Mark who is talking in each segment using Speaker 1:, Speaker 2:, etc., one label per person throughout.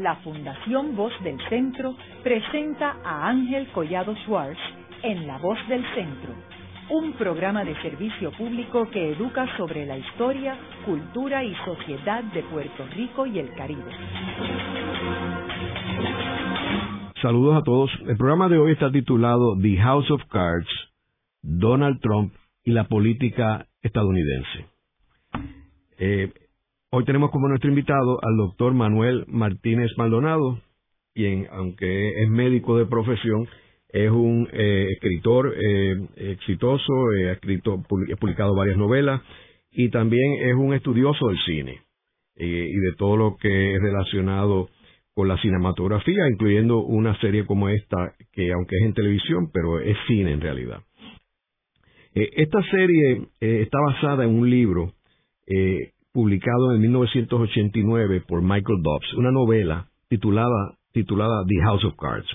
Speaker 1: la Fundación Voz del Centro presenta a Ángel Collado Schwartz en La Voz del Centro, un programa de servicio público que educa sobre la historia, cultura y sociedad de Puerto Rico y el Caribe.
Speaker 2: Saludos a todos. El programa de hoy está titulado The House of Cards, Donald Trump y la política estadounidense. Eh, hoy tenemos como nuestro invitado al doctor Manuel Martínez Maldonado, quien, aunque es médico de profesión, es un eh, escritor eh, exitoso, ha, escrito, publicado varias novelas y también es un estudioso del cine y de todo lo que es relacionado con la cinematografía, incluyendo una serie como esta, que aunque es en televisión, pero es cine en realidad. esta serie está basada en un libro eh, publicado en 1989 por Michael Dobbs, una novela titulada, titulada The House of Cards.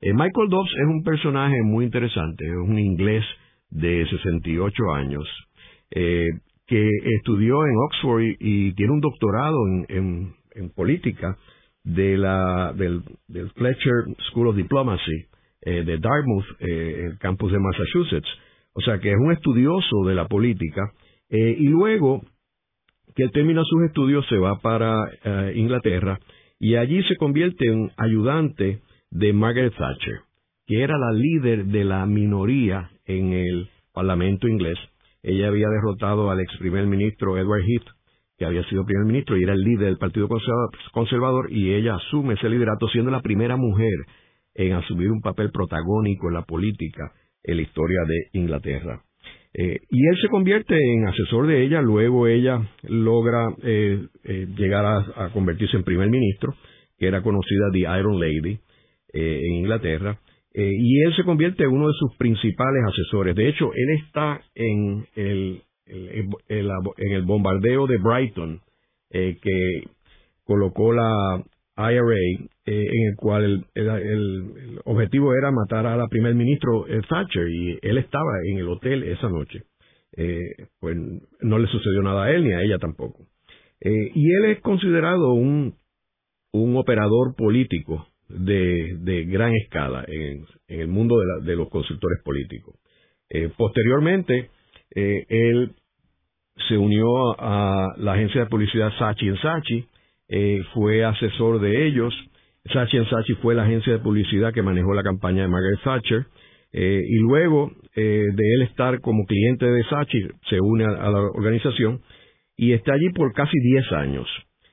Speaker 2: Eh, Michael Dobbs es un personaje muy interesante, es un inglés de 68 años eh, que estudió en Oxford y, tiene un doctorado en, política de la, del, Fletcher School of Diplomacy de Dartmouth, el campus de Massachusetts. O sea que es un estudioso de la política y luego que él termina sus estudios, se va para eh, Inglaterra y allí se convierte en ayudante de Margaret Thatcher, que era la líder de la minoría en el Parlamento inglés. Ella había derrotado al ex primer ministro Edward Heath, que había sido primer ministro y era el líder del Partido Conservador, y ella asume ese liderato siendo la primera mujer en asumir un papel protagónico en la política en la historia de Inglaterra. Eh, y él se convierte en asesor de ella, luego ella logra eh, eh, llegar a, convertirse en primer ministro, que era conocida The Iron Lady en Inglaterra, y él se convierte en uno de sus principales asesores. De hecho, él está en el, en el bombardeo de Brighton, que colocó la IRA, en el cual el, objetivo era matar a la primer ministro eh, Thatcher y él estaba en el hotel esa noche. Eh, pues no le sucedió nada a él ni a ella tampoco. Eh, y él es considerado un, un operador político de, de gran escala en, en el mundo de, de, los consultores políticos. posteriormente, él se unió a la agencia de publicidad Sachi Sachi, fue asesor de ellos, Sachi Sachi fue la agencia de publicidad que manejó la campaña de Margaret Thatcher. Eh, y luego eh, de él estar como cliente de Sachi, se une a, la organización y está allí por casi 10 años.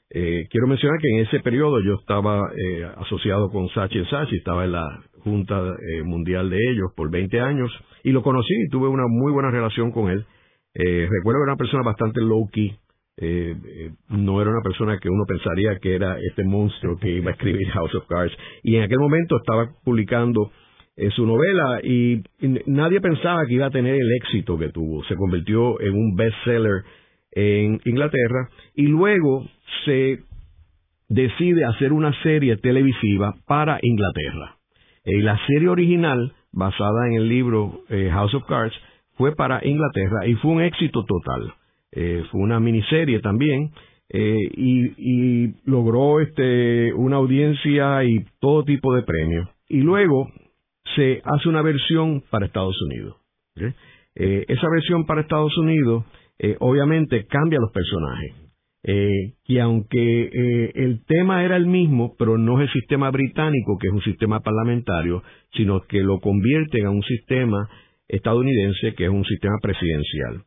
Speaker 2: Eh, quiero mencionar que en ese periodo yo estaba asociado con Sachi Sachi, estaba en la Junta Mundial de ellos por 20 años y lo conocí y tuve una muy buena relación con él. recuerdo que era una persona bastante low-key, eh, eh, no era una persona que uno pensaría que era este monstruo que iba a escribir House of Cards. Y en aquel momento estaba publicando eh, su novela y, nadie pensaba que iba a tener el éxito que tuvo. Se convirtió en un bestseller en Inglaterra y luego se decide hacer una serie televisiva para Inglaterra. Y la serie original, basada en el libro House of Cards, fue para Inglaterra y fue un éxito total. Eh, fue una miniserie también, eh, y, logró este, una audiencia y todo tipo de premios. Y luego se hace una versión para Estados Unidos. Eh, esa versión para Estados Unidos obviamente cambia los personajes. que aunque el tema era el mismo, pero no es el sistema británico, que es un sistema parlamentario, sino que lo convierten a un sistema estadounidense, que es un sistema presidencial.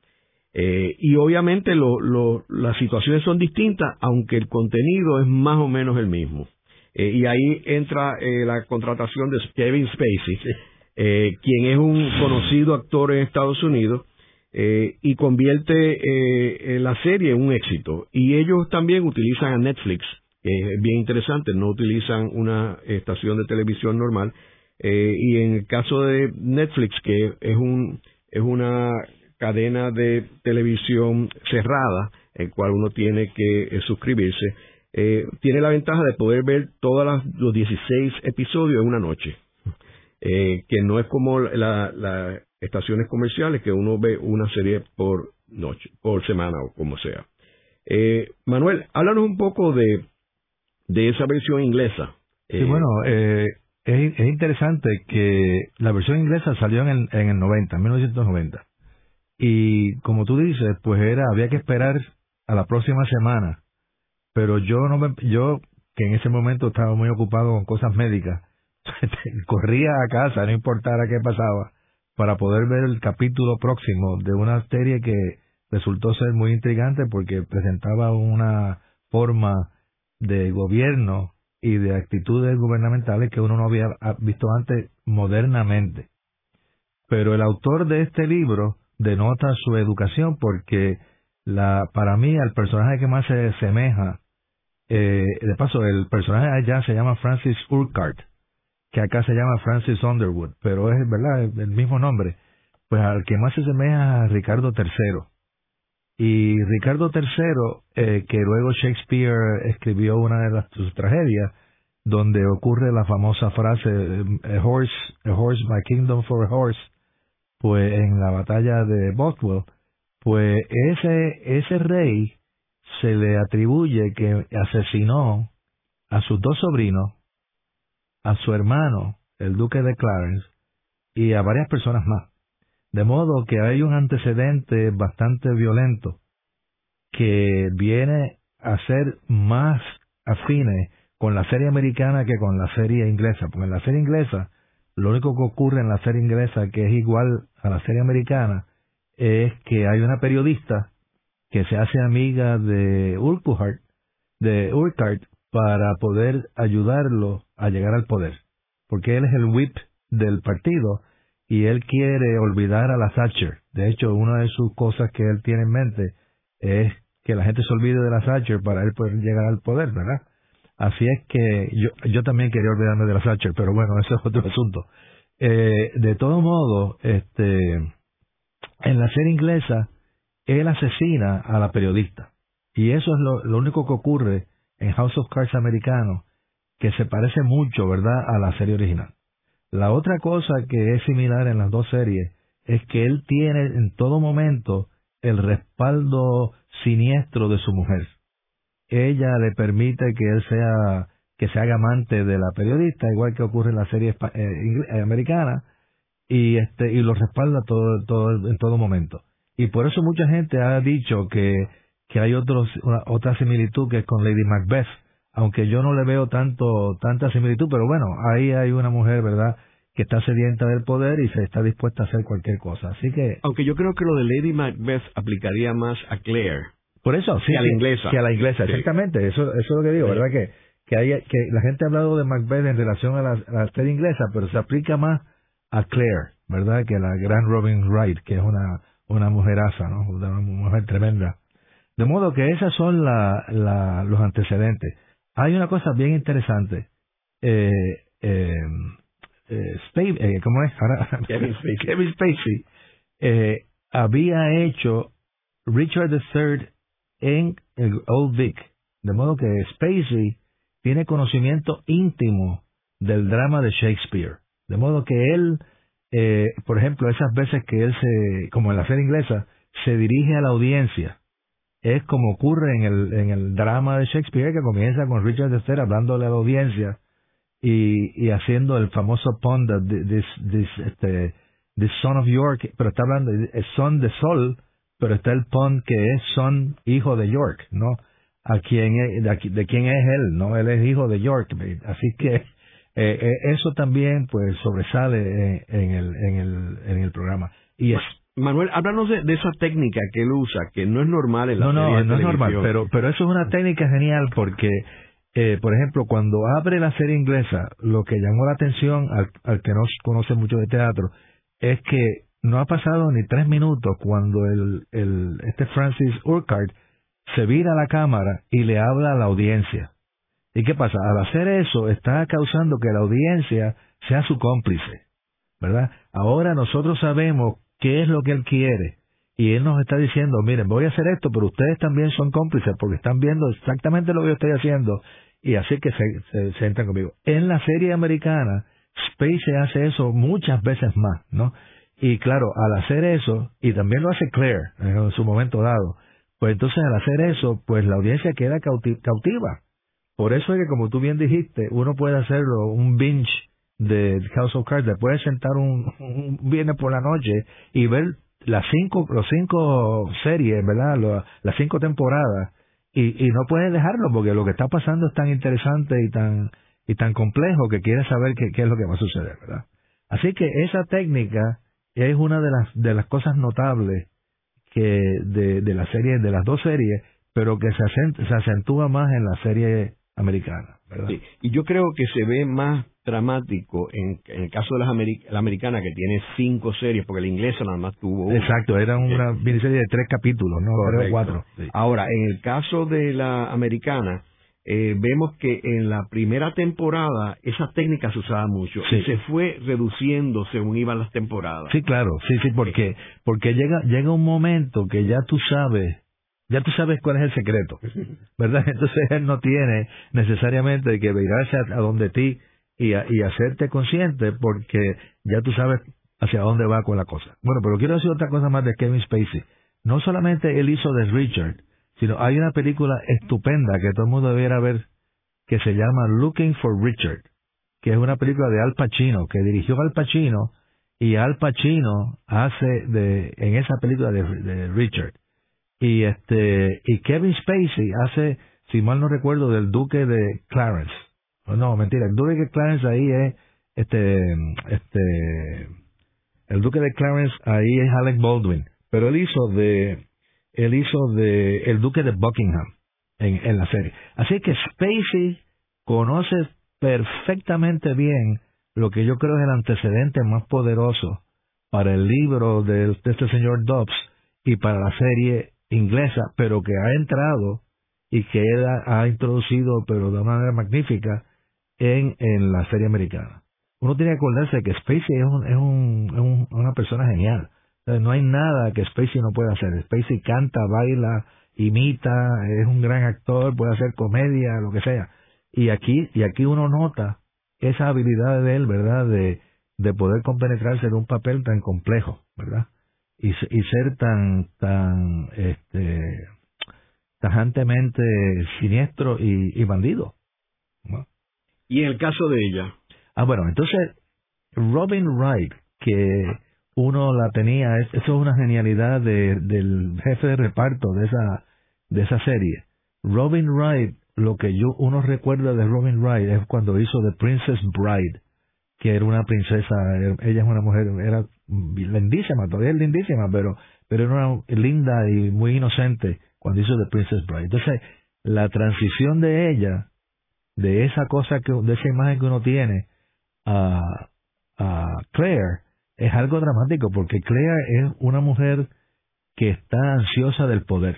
Speaker 2: Eh, y obviamente las situaciones son distintas, aunque el contenido es más o menos el mismo. Eh, y ahí entra eh, la contratación de Kevin Spacey, quien es un conocido actor en Estados Unidos, y convierte la serie en un éxito. Y ellos también utilizan a Netflix, que es bien interesante, no utilizan una estación de televisión normal. y en el caso de Netflix, que es un es una cadena de televisión cerrada, el cual uno tiene que eh, suscribirse, eh, tiene la ventaja de poder ver todos los 16 episodios en una noche, eh, que no es como las estaciones comerciales que uno ve una serie por noche, por semana o como sea. Manuel, háblanos un poco de de esa versión inglesa.
Speaker 3: Sí, bueno, eh, es, interesante que la versión inglesa salió en el, en el 90, 1990. Y como tú dices, pues era, había que esperar a la próxima semana. Pero yo no me, yo, que en ese momento estaba muy ocupado con cosas médicas, corría a casa, no importara qué pasaba, para poder ver el capítulo próximo de una serie que resultó ser muy intrigante porque presentaba una forma de gobierno y de actitudes gubernamentales que uno no había visto antes modernamente. Pero el autor de este libro denota su educación porque la para mí el personaje que más se asemeja eh, de paso el personaje allá se llama Francis Urquhart que acá se llama Francis Underwood pero es verdad el mismo nombre. Pues al que más se asemeja a Ricardo III y Ricardo III, eh, que luego Shakespeare escribió una de las, sus tragedias, donde ocurre la famosa frase, a horse, a horse, my kingdom for a horse, pues en la batalla de Bothwell, pues ese, ese rey se le atribuye que asesinó a sus dos sobrinos, a su hermano, el duque de Clarence, y a varias personas más. De modo que hay un antecedente bastante violento que viene a ser más afines con la serie americana que con la serie inglesa. Porque en la serie inglesa, lo único que ocurre en la serie inglesa que es igual a la serie americana es que hay una periodista que se hace amiga de Urquhart, para poder ayudarlo a llegar al poder. Porque él es el whip del partido y él quiere olvidar a la Thatcher. De hecho, una de sus cosas que él tiene en mente es que la gente se olvide de la Thatcher para él poder llegar al poder, ¿verdad? Así es que yo, yo también quería olvidarme de la Thatcher, pero bueno, ese es otro asunto. Eh, de todo modo, este, en la serie inglesa, él asesina a la periodista. Y eso es lo, lo único que ocurre en House of Cards americano, que se parece mucho, ¿verdad?, a la serie original. La otra cosa que es similar en las dos series es que él tiene en todo momento el respaldo siniestro de su mujer. Ella le permite que él sea que se haga amante de la periodista, igual que ocurre en la serie eh, eh, americana, y este y lo respalda todo, todo en todo momento. Y por eso mucha gente ha dicho que, que hay otros, otra similitud que es con Lady Macbeth, aunque yo no le veo tanto tanta similitud, pero bueno, ahí hay una mujer, ¿verdad?, que está sedienta del poder y se está dispuesta a hacer cualquier cosa. Así que...
Speaker 2: Aunque yo creo que lo de Lady Macbeth aplicaría más a Claire.
Speaker 3: Por eso, sí.
Speaker 2: Que a la inglesa.
Speaker 3: Que a la inglesa, exactamente. Eso, eso es lo que digo, ¿verdad? Que, que, hay, que la gente ha hablado de Macbeth en relación a la, a serie inglesa, pero se aplica más a Claire, ¿verdad? Que a la gran Robin Wright, que es una, una mujeraza, ¿no? Una mujer tremenda. De modo que esos son la, la, los antecedentes. Hay una cosa bien interesante. Eh, eh, eh, eh, ¿cómo es? Kevin Spacey. eh, había hecho Richard III en el Old Vic. De modo que Spacey tiene conocimiento íntimo del drama de Shakespeare. De modo que él, eh, por ejemplo, esas veces que él se, como en la serie inglesa, se dirige a la audiencia, es como ocurre en el, en el drama de Shakespeare que comienza con Richard III hablándole a la audiencia y, y haciendo el famoso pun de this, este, this Son of York, pero está hablando de Son de Sol, pero está el pun que es Son, hijo de York, ¿no? A quién de, de, quién es él, ¿no? Él es hijo de York, así que eh, eh, eso también pues sobresale en, el, en, el, en el programa. Y es,
Speaker 2: Manuel, háblanos de, esa técnica que él usa, que no es normal en la
Speaker 3: No, no, no es normal, pero, pero eso es una técnica genial porque eh, por ejemplo, cuando abre la serie inglesa, lo que llamó la atención al, que no conoce mucho de teatro es que no ha pasado ni tres minutos cuando el, este Francis Urquhart se vira a la cámara y le habla a la audiencia. ¿Y qué pasa? Al hacer eso está causando que la audiencia sea su cómplice, ¿verdad? Ahora nosotros sabemos qué es lo que él quiere y él nos está diciendo, miren, voy a hacer esto, pero ustedes también son cómplices porque están viendo exactamente lo que yo estoy haciendo y así que se, se, entran conmigo. En la serie americana, Space hace eso muchas veces más, ¿no? Y claro, al hacer eso, y también lo hace Claire en su momento dado, pues entonces al hacer eso, pues la audiencia queda cautiva. Por eso es que, como tú bien dijiste, uno puede hacerlo un binge de House of Cards, te puedes sentar un, un viernes por la noche y ver las cinco, los cinco series, ¿verdad? las cinco temporadas y, y no puedes dejarlo porque lo que está pasando es tan interesante y tan y tan complejo que quieres saber qué, qué es lo que va a suceder, ¿verdad? Así que esa técnica es una de las de las cosas notables que de, de la serie de las dos series, pero que se, se acentúa más en la serie americana, ¿verdad?
Speaker 2: Y yo creo que se ve más dramático en, el caso de las la americana que tiene cinco series porque la inglesa nada más tuvo una.
Speaker 3: exacto era una miniserie de tres capítulos no Correcto. cuatro
Speaker 2: ahora en el caso de la americana eh, vemos que en la primera temporada esa técnica se usaba mucho y se fue reduciendo según iban las temporadas
Speaker 3: sí claro sí sí porque porque llega llega un momento que ya tú sabes ya tú sabes cuál es el secreto verdad entonces él no tiene necesariamente que virarse a donde ti y, y hacerte consciente porque ya tú sabes hacia dónde va con la cosa. Bueno, pero quiero decir otra cosa más de Kevin Spacey. No solamente él hizo de Richard, sino hay una película estupenda que todo el mundo debiera ver que se llama Looking for Richard, que es una película de Al Pacino, que dirigió Al Pacino y Al Pacino hace de en esa película de, Richard. Y este y Kevin Spacey hace, si mal no recuerdo, del duque de Clarence. No, mentira. El duque de Clarence ahí es este este el duque de Clarence ahí es Alec Baldwin, pero él hizo de él hizo de el duque de Buckingham en, en la serie. Así que Spacey conoce perfectamente bien lo que yo creo es el antecedente más poderoso para el libro de, este señor Dobbs y para la serie inglesa, pero que ha entrado y que él ha introducido, pero de una manera magnífica, en, en la serie americana. Uno tiene que acordarse que Spacey es, un, es, un, una persona genial. No hay nada que Spacey no pueda hacer. Spacey canta, baila, imita, es un gran actor, puede hacer comedia, lo que sea. Y aquí, y aquí uno nota esa habilidad de él, ¿verdad? De, de poder compenetrarse en un papel tan complejo, ¿verdad? Y, y ser tan, tan, este, tajantemente siniestro y, y bandido. ¿no?
Speaker 2: ¿Y en el caso de ella?
Speaker 3: Ah, bueno, entonces Robin Wright, que uno la tenía, eso es una genialidad de, del jefe de reparto de esa, de esa serie. Robin Wright, lo que yo uno recuerda de Robin Wright es cuando hizo The Princess Bride, que era una princesa, ella es una mujer, era lindísima, todavía es lindísima, pero, pero era una linda y muy inocente cuando hizo The Princess Bride. Entonces, la transición de ella de esa cosa que de esa imagen que uno tiene a, a Claire es algo dramático porque Claire es una mujer que está ansiosa del poder.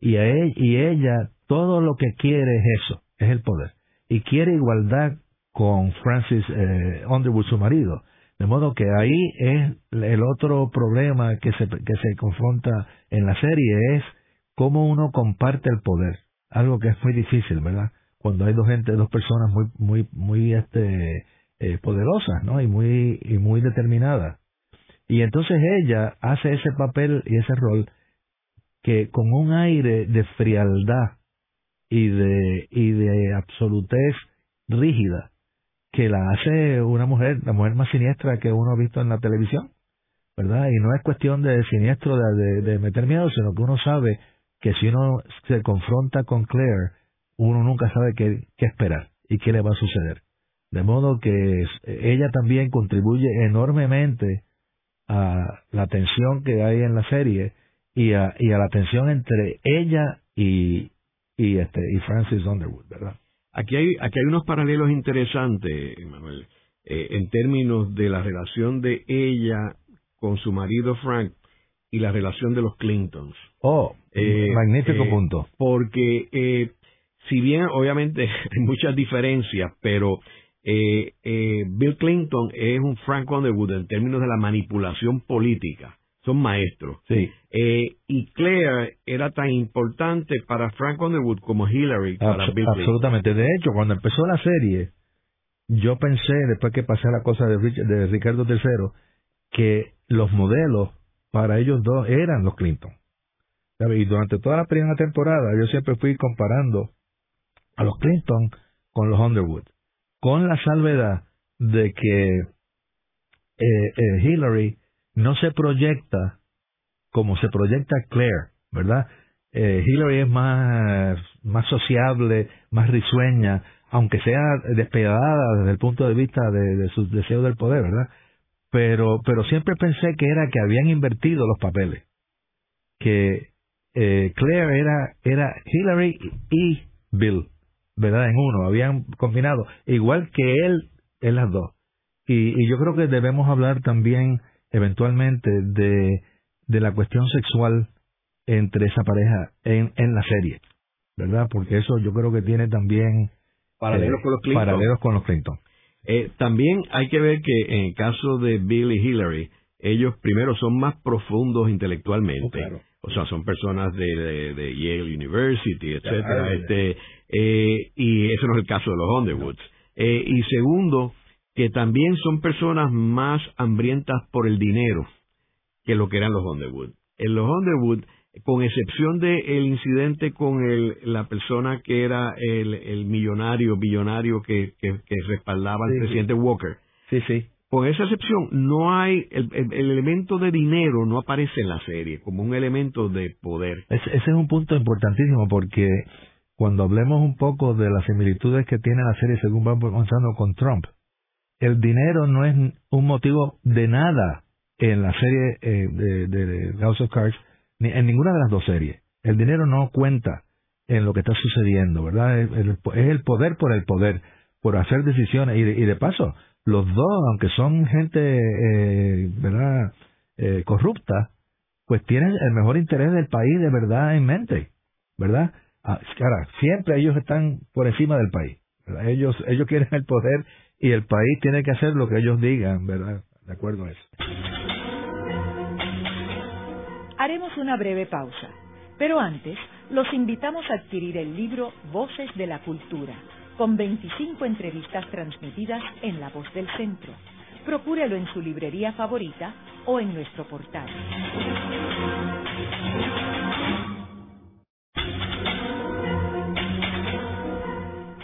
Speaker 3: Y a ella, y ella todo lo que quiere es eso es el poder. Y quiere igualdad con Francis eh, Underwood su marido. De modo que ahí es el otro problema que se que se confronta en la serie es cómo uno comparte el poder. Algo que es muy difícil verdad cuando hay dos gente, dos personas muy, muy, muy este, eh, poderosas, ¿no? Y muy, y muy determinadas. Y entonces ella hace ese papel y ese rol que con un aire de frialdad y de, y de absolutez rígida, que la hace una mujer, la mujer más siniestra que uno ha visto en la televisión, ¿verdad? Y no es cuestión de siniestro de, de meter miedo, sino que uno sabe que si uno se confronta con Claire, uno nunca sabe qué, qué esperar y qué le va a suceder. De modo que ella también contribuye enormemente a la tensión que hay en la serie y a, y a la tensión entre ella y, y, este, y Francis Underwood, ¿verdad?
Speaker 2: Aquí hay, aquí hay unos paralelos interesantes, Manuel, eh, en términos de la relación de ella con su marido Frank y la relación de los Clintons.
Speaker 3: Oh, eh, magnífico eh, punto.
Speaker 2: Porque eh, si bien obviamente hay muchas diferencias, pero eh, eh, Bill Clinton es un Frank Underwood en términos de la manipulación política. Son maestros.
Speaker 3: Sí.
Speaker 2: Eh, y Claire era tan importante para Frank Underwood como Hillary para Bill Clinton.
Speaker 3: Absolutamente. De hecho, cuando empezó la serie, yo pensé, después que pasé la cosa de, de Ricardo III, que los modelos para ellos dos eran los Clinton. Y durante toda la primera temporada yo siempre fui comparando a los Clinton con los Underwood, con la salvedad de que eh, eh, Hillary no se proyecta como se proyecta Claire, ¿verdad? Eh, Hillary es más, más sociable, más risueña, aunque sea despedada desde el punto de vista de, de su deseo del poder, ¿verdad? Pero, pero siempre pensé que era que habían invertido los papeles, que eh, Claire era, era Hillary y Bill, ¿verdad? En uno, habían combinado, igual que él en las dos. Y, y yo creo que debemos hablar también eventualmente de, de la cuestión sexual entre esa pareja en, en la serie, ¿verdad? Porque eso yo creo que tiene también
Speaker 2: paralelos, con, los Clinton.
Speaker 3: paralelos con los Clinton.
Speaker 2: Eh, también hay que ver que en el caso de Bill y Hillary, ellos primero son más profundos intelectualmente.
Speaker 3: Oh,
Speaker 2: o sea, son personas de, de, Yale University, etcétera. Este, eh, y eso no es el caso de los Underwoods. Eh, y segundo, que también son personas más hambrientas por el dinero que lo que eran los Underwood. En los Underwood con excepción del el incidente con el, la persona que era el, el millonario, billonario que, que, respaldaba al presidente Walker.
Speaker 3: Sí, sí.
Speaker 2: Con esa excepción, no hay, el, el, elemento de dinero no aparece en la serie como un elemento de poder.
Speaker 3: ese es un punto importantísimo porque cuando hablemos un poco de las similitudes que tiene la serie según vamos avanzando con Trump, el dinero no es un motivo de nada en la serie eh, de, de House of Cards, en ninguna de las dos series. El dinero no cuenta en lo que está sucediendo, ¿verdad? Es el, poder por el poder, por hacer decisiones. Y de, paso, los dos, aunque son gente, eh, ¿verdad?, eh, corrupta, pues tienen el mejor interés del país de verdad en mente, ¿verdad? Ah, siempre ellos están por encima del país. Ellos, ellos quieren el poder y el país tiene que hacer lo que ellos digan, ¿verdad? De acuerdo a eso.
Speaker 1: Haremos una breve pausa, pero antes los invitamos a adquirir el libro Voces de la Cultura, con 25 entrevistas transmitidas en La Voz del Centro. Procúrelo en su librería favorita o en nuestro portal.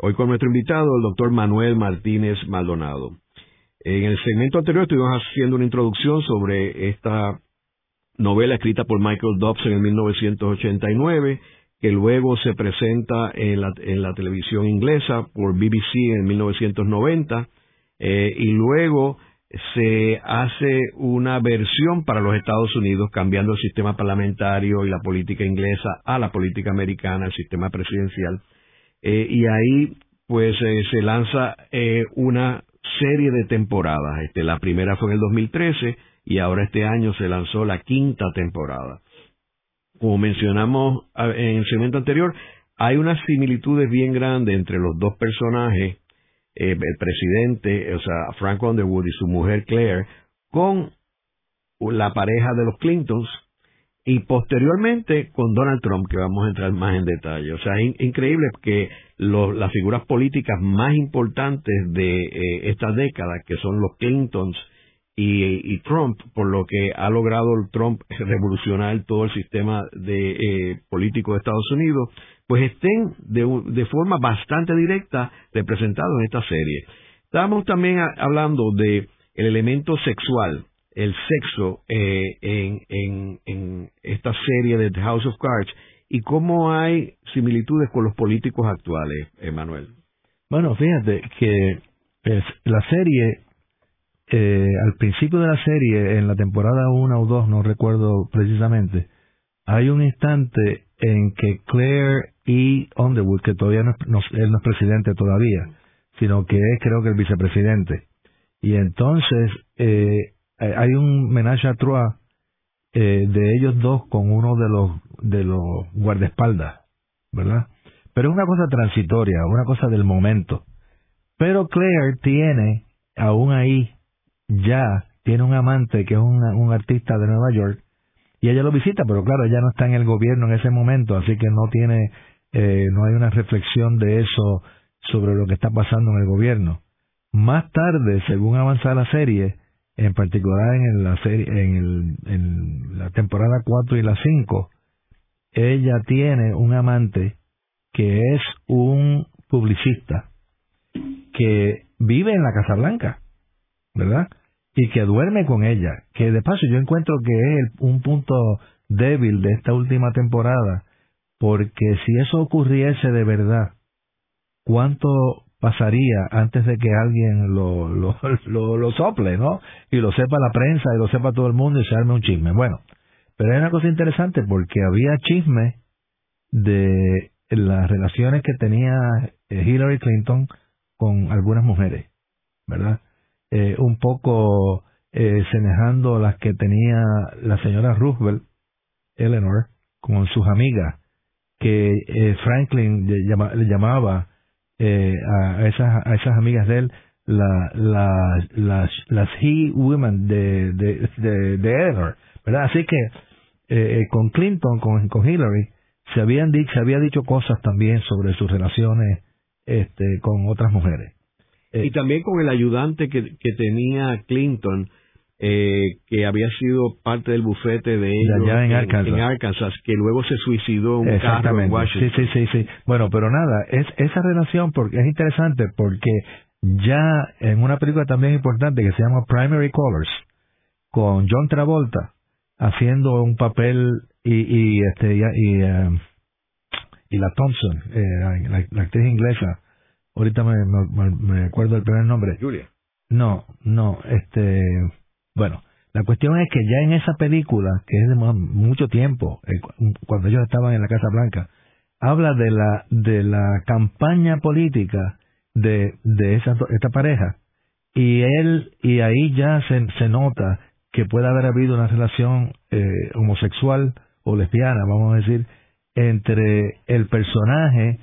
Speaker 2: Hoy con nuestro invitado, el doctor Manuel Martínez Maldonado. En el segmento anterior estuvimos haciendo una introducción sobre esta novela escrita por Michael Dobbs en 1989, que luego se presenta en la, televisión inglesa por BBC en 1990, eh, y luego se hace una versión para los Estados Unidos, cambiando el sistema parlamentario y la política inglesa a la política americana, el sistema presidencial. Eh, y ahí pues eh, se lanza una serie de temporadas. Este, la primera fue en el 2013 y ahora este año se lanzó la quinta temporada. Como mencionamos en el segmento anterior, hay unas similitudes bien grandes entre los dos personajes, eh, el presidente, o sea, Frank Underwood y su mujer Claire, con la pareja de los Clintons, y posteriormente con Donald Trump, que vamos a entrar más en detalle. O sea, es increíble que las figuras políticas más importantes de eh, esta década, que son los Clintons y, Trump, por lo que ha logrado Trump revolucionar todo el sistema de eh, político de Estados Unidos, pues estén de, de forma bastante directa representados en esta serie. Estábamos también hablando de el elemento sexual el sexo eh, en, en, esta serie de The House of Cards y cómo hay similitudes con los políticos actuales, Emanuel.
Speaker 3: Bueno, fíjate que la serie, eh, al principio de la serie, en la temporada 1 o 2, no recuerdo precisamente, hay un instante en que Claire y Underwood, que todavía no, no, él no es presidente todavía, sino que es creo que el vicepresidente, y entonces eh, eh, hay un menage a trois eh, de ellos dos con uno de los de los guardaespaldas, ¿verdad? pero es una cosa transitoria, una cosa del momento. Pero Claire tiene, aún ahí, ya tiene un amante que es un artista de Nueva York, y ella lo visita, pero claro, ella no está en el gobierno en ese momento, así que no tiene, eh, no hay una reflexión de eso sobre lo que está pasando en el gobierno. Más tarde, según avanza la serie, en particular en la en, el, en la temporada 4 y la 5, ella tiene un amante que es un publicista que vive en la Casa Blanca, ¿verdad? Y que duerme con ella, que de paso yo encuentro que es un punto débil de esta última temporada, porque si eso ocurriese de verdad, ¿cuánto pasaría antes de que alguien lo, lo, lo, sople, ¿no? Y lo sepa la prensa y lo sepa todo el mundo y se arme un chisme. Bueno, pero hay una cosa interesante porque había chisme de las relaciones que tenía eh, Hillary Clinton con algunas mujeres, ¿verdad? Eh, un poco eh, semejando las que tenía la señora Roosevelt, Eleanor, con sus amigas, que eh, Franklin le, llamaba eh, a, esas, a esas amigas de él la, la, las, las he women de, de, de, Eleanor, ¿verdad? Así que eh, con Clinton, con, con Hillary, se habían dicho, se había dicho cosas también sobre sus relaciones este, con otras mujeres.
Speaker 2: y también con el ayudante que, que tenía Clinton, eh, que había sido parte del bufete de ellos
Speaker 3: en, Arkansas.
Speaker 2: que luego se suicidó un carro en Washington.
Speaker 3: Sí, sí, sí, sí. Bueno, pero nada, es esa relación porque es interesante porque ya en una película también importante que se llama Primary Colors con John Travolta haciendo un papel y y este y, y, eh, la Thompson, eh, la, actriz inglesa. Ahorita me, me, me acuerdo el primer nombre.
Speaker 2: Julia.
Speaker 3: No, no, este bueno, la cuestión es que ya en esa película, que es de mucho tiempo, eh, cuando ellos estaban en la Casa Blanca, habla de la de la campaña política de de esa esta pareja y él y ahí ya se, se nota que puede haber habido una relación eh, homosexual o lesbiana, vamos a decir, entre el personaje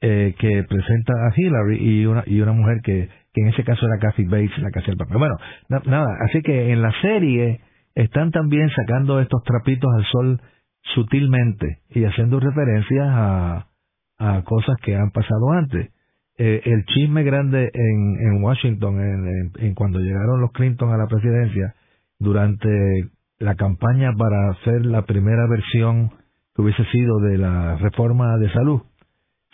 Speaker 3: eh, que presenta a Hillary y una y una mujer que que en ese caso era Kathy Bates la que hacía el papel. Bueno, nada, así que en la serie están también sacando estos trapitos al sol sutilmente y haciendo referencias a, a cosas que han pasado antes. Eh, el chisme grande en, en Washington, en, en, cuando llegaron los Clinton a la presidencia, durante la campaña para hacer la primera versión que hubiese sido de la reforma de salud,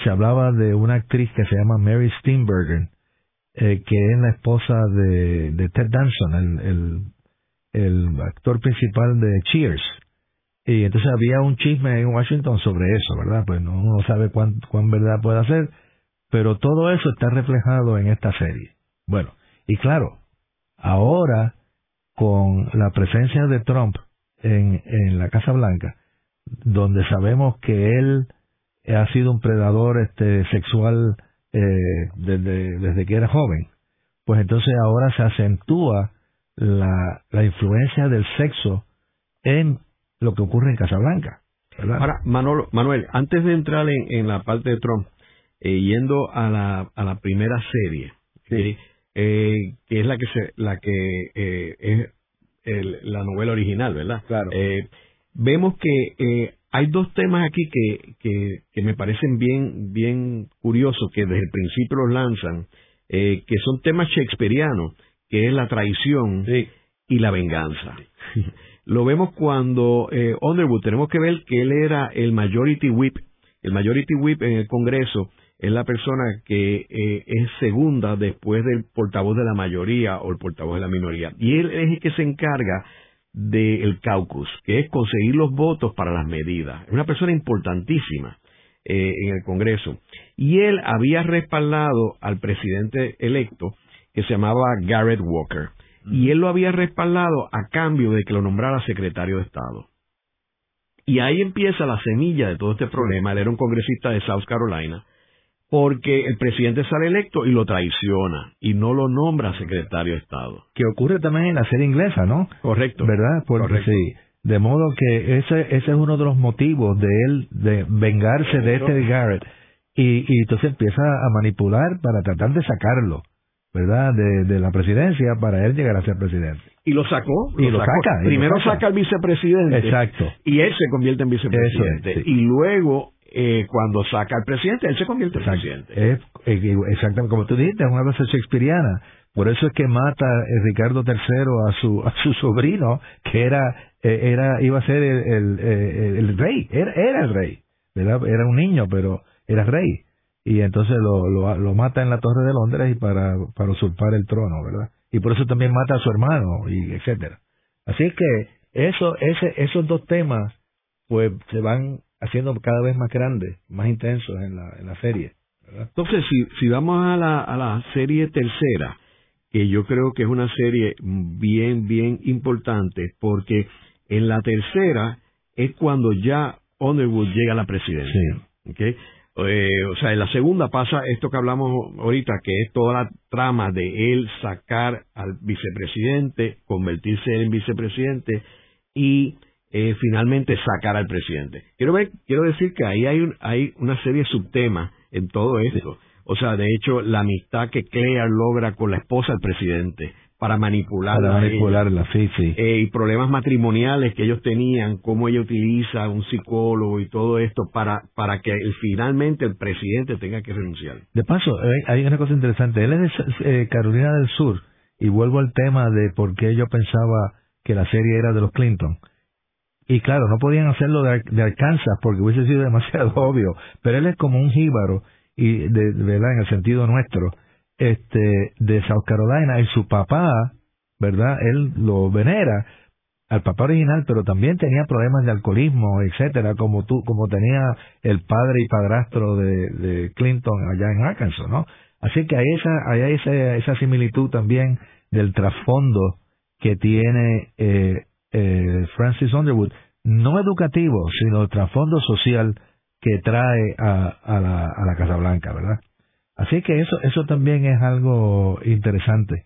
Speaker 3: se hablaba de una actriz que se llama Mary Steenburgen, eh, que es la esposa de, Ted Danson, el, actor principal de Cheers. Y entonces había un chisme en Washington sobre eso, ¿verdad? Pues no, uno sabe cuán, cuán verdad puede ser, pero todo eso está reflejado en esta serie. Bueno, y claro, ahora con la presencia de Trump en, en la Casa Blanca, donde sabemos que él ha sido un predador este sexual eh, desde, desde que era joven, pues entonces ahora se acentúa la, la influencia del sexo en lo que ocurre en Casablanca. ¿verdad?
Speaker 2: Ahora, Manolo, Manuel, antes de entrar en, en la parte de Trump, eh, yendo a la, a la primera serie, eh, que es la que se, la que eh, es el, la novela original, ¿verdad?
Speaker 3: Claro.
Speaker 2: Eh, vemos que eh, hay dos temas aquí que, que, me parecen bien, bien curiosos, que desde el principio los lanzan, eh, que son temas shakespearianos, que es la traición y la venganza. Lo vemos cuando eh, Underwood, tenemos que ver que él era el majority whip. El majority whip en el Congreso es la persona que eh, es segunda después del portavoz de la mayoría o el portavoz de la minoría. Y él es el que se encarga del caucus, que es conseguir los votos para las medidas. Es una persona importantísima eh, en el Congreso. Y él había respaldado al presidente electo, que se llamaba Garrett Walker. Y él lo había respaldado a cambio de que lo nombrara secretario de Estado. Y ahí empieza la semilla de todo este problema. Él era un congresista de South Carolina porque el presidente sale electo y lo traiciona y no lo nombra secretario de Estado.
Speaker 3: Que ocurre también en la serie inglesa, ¿no?
Speaker 2: Correcto.
Speaker 3: ¿Verdad? Porque sí. De modo que ese, ese es uno de los motivos de él de vengarse de este Garrett. y, y entonces empieza a manipular para tratar de sacarlo, ¿verdad? De, de la presidencia para él llegar a ser presidente.
Speaker 2: Y lo sacó.
Speaker 3: Y lo saca, y lo
Speaker 2: Primero
Speaker 3: saca.
Speaker 2: saca al vicepresidente.
Speaker 3: Exacto.
Speaker 2: Y él se convierte en vicepresidente.
Speaker 3: Eso sí.
Speaker 2: Y luego, eh, cuando saca al presidente, él se convierte en presidente.
Speaker 3: Es, eh, exactamente como tú dijiste, es una cosa shakespeariana. Por eso es que mata eh, Ricardo III a su a su sobrino, que era eh, era iba a ser el, el, eh, el rey, era, era el rey, ¿verdad? Era un niño, pero era rey. Y entonces lo, lo, lo mata en la Torre de Londres y para, para usurpar el trono, ¿verdad? Y por eso también mata a su hermano, y etcétera. Así es que eso, ese, esos dos temas, pues se van haciendo cada vez más grandes, más intensos en la, en la serie. ¿verdad?
Speaker 2: Entonces, si, si vamos a la, a la serie tercera, que yo creo que es una serie bien, bien importante, porque en la tercera es cuando ya Underwood llega a la presidencia. ¿ok? Eh, o sea, en la segunda pasa esto que hablamos ahorita, que es toda la trama de él sacar al vicepresidente, convertirse en vicepresidente y eh, finalmente sacar al presidente. Quiero ver, quiero decir que ahí hay, un, hay una serie de subtemas en todo esto. O sea, de hecho, la amistad que Claire logra con la esposa del presidente para manipularla.
Speaker 3: Para manipularla, sí, sí.
Speaker 2: Eh, y problemas matrimoniales que ellos tenían, cómo ella utiliza un psicólogo y todo esto para, para que el- finalmente el presidente tenga que renunciar.
Speaker 3: De paso, hay- hay una cosa interesante. Él es de eh, Carolina del Sur, y vuelvo al tema de por qué yo pensaba que la serie era de los Clinton. Y claro, no podían hacerlo de, Ar- de Arkansas porque hubiese sido demasiado obvio, pero él es como un jíbaro, y de, verdad, en el sentido nuestro, este, de South Carolina, y su papá, ¿verdad? Él lo venera al papá original, pero también tenía problemas de alcoholismo, etcétera, como tú, como tenía el padre y padrastro de, de Clinton allá en Arkansas, ¿no? Así que hay esa, hay esa, esa similitud también del trasfondo que tiene eh, eh, Francis Underwood, no educativo, sino el trasfondo social que trae a, a, la, a la Casa Blanca, ¿verdad? Así que eso, eso también es algo interesante.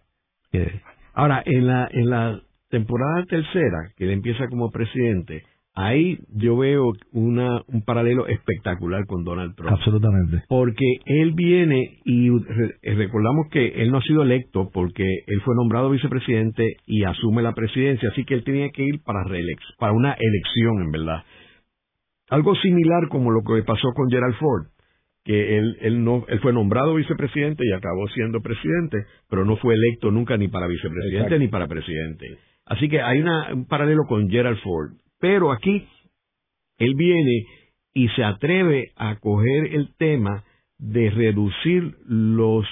Speaker 2: Ahora, en la, en la temporada tercera, que él empieza como presidente, ahí yo veo una, un paralelo espectacular con Donald Trump.
Speaker 3: absolutamente.
Speaker 2: Porque él viene y re- recordamos que él no ha sido electo porque él fue nombrado vicepresidente y asume la presidencia, así que él tenía que ir para para una elección en verdad. Algo similar como lo que pasó con Gerald Ford, que él, él no él fue nombrado vicepresidente y acabó siendo presidente, pero no fue electo nunca ni para vicepresidente
Speaker 3: Exacto.
Speaker 2: ni para presidente. Así que hay una, un paralelo con Gerald Ford. Pero aquí él viene y se atreve a coger el tema de reducir los,